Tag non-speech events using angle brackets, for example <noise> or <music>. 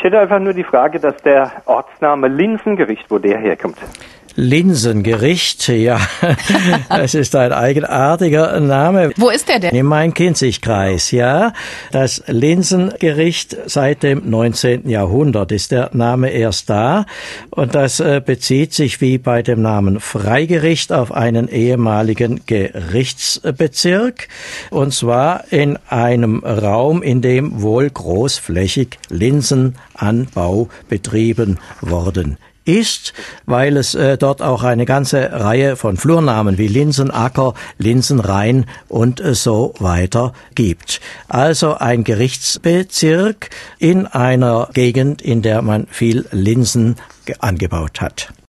Ich hätte einfach nur die Frage, dass der Ortsname Linsengericht, wo der herkommt. Linsengericht, ja, <laughs> das ist ein eigenartiger Name. Wo ist der denn? Im Main-Kinzig-Kreis, ja. Das Linsengericht seit dem 19. Jahrhundert ist der Name erst da und das äh, bezieht sich wie bei dem Namen Freigericht auf einen ehemaligen Gerichtsbezirk und zwar in einem Raum, in dem wohl großflächig Linsenanbau betrieben worden ist, weil es äh, dort auch eine ganze Reihe von Flurnamen wie Linsenacker, Linsenrhein und äh, so weiter gibt. Also ein Gerichtsbezirk in einer Gegend, in der man viel Linsen angebaut hat.